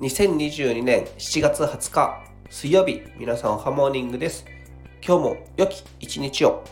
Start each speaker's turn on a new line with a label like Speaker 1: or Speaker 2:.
Speaker 1: 2022年7月20日水曜日皆さんハモーニングです。今日も良き一日を。